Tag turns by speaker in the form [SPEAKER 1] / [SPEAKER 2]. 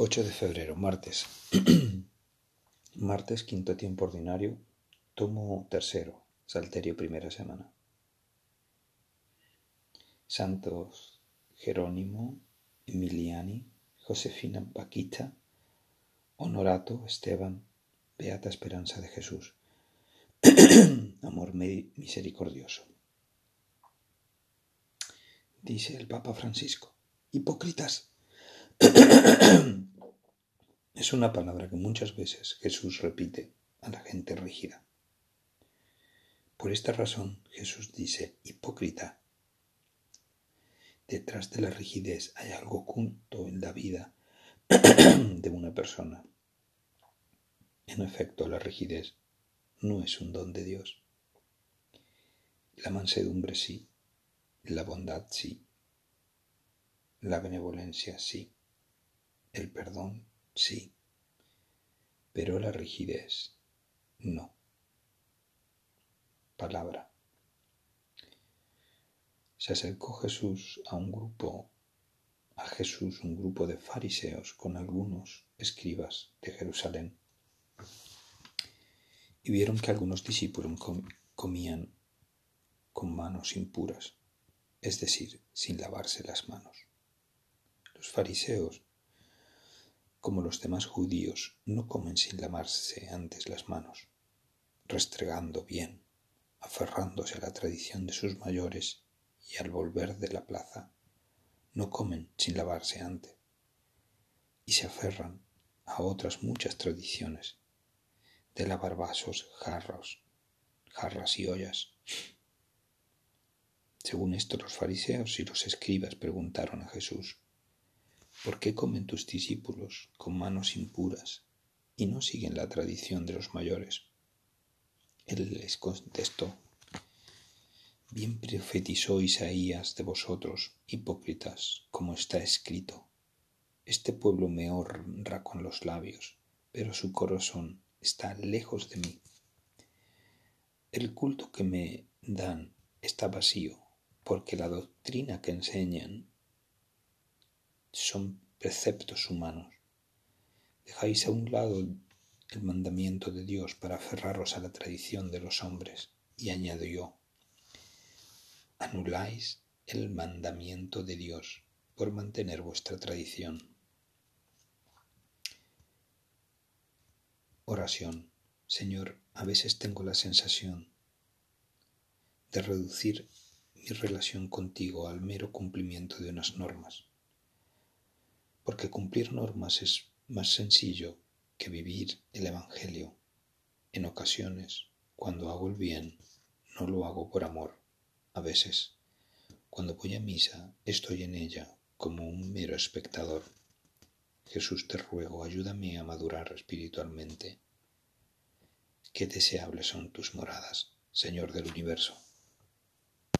[SPEAKER 1] 8 de febrero, martes. martes, quinto tiempo ordinario, tomo tercero, salterio primera semana. Santos Jerónimo, Emiliani, Josefina Paquita, Honorato, Esteban, Beata Esperanza de Jesús. Amor misericordioso. Dice el Papa Francisco, hipócritas es una palabra que muchas veces Jesús repite a la gente rígida. Por esta razón Jesús dice, hipócrita. Detrás de la rigidez hay algo oculto en la vida de una persona. En efecto, la rigidez no es un don de Dios. La mansedumbre sí, la bondad sí, la benevolencia sí. El perdón, sí, pero la rigidez, no. Palabra. Se acercó Jesús a un grupo, a Jesús un grupo de fariseos con algunos escribas de Jerusalén. Y vieron que algunos discípulos comían con manos impuras, es decir, sin lavarse las manos. Los fariseos como los demás judíos, no comen sin lavarse antes las manos, restregando bien, aferrándose a la tradición de sus mayores y al volver de la plaza, no comen sin lavarse antes, y se aferran a otras muchas tradiciones de lavar vasos, jarros, jarras y ollas. Según esto los fariseos y los escribas preguntaron a Jesús, ¿Por qué comen tus discípulos con manos impuras y no siguen la tradición de los mayores? Él les contestó, bien profetizó Isaías de vosotros, hipócritas, como está escrito. Este pueblo me honra con los labios, pero su corazón está lejos de mí. El culto que me dan está vacío, porque la doctrina que enseñan son preceptos humanos. Dejáis a un lado el mandamiento de Dios para aferraros a la tradición de los hombres. Y añadió, anuláis el mandamiento de Dios por mantener vuestra tradición. Oración. Señor, a veces tengo la sensación de reducir mi relación contigo al mero cumplimiento de unas normas porque cumplir normas es más sencillo que vivir el Evangelio. En ocasiones, cuando hago el bien, no lo hago por amor. A veces, cuando voy a misa, estoy en ella como un mero espectador. Jesús te ruego, ayúdame a madurar espiritualmente. Qué deseables son tus moradas, Señor del universo.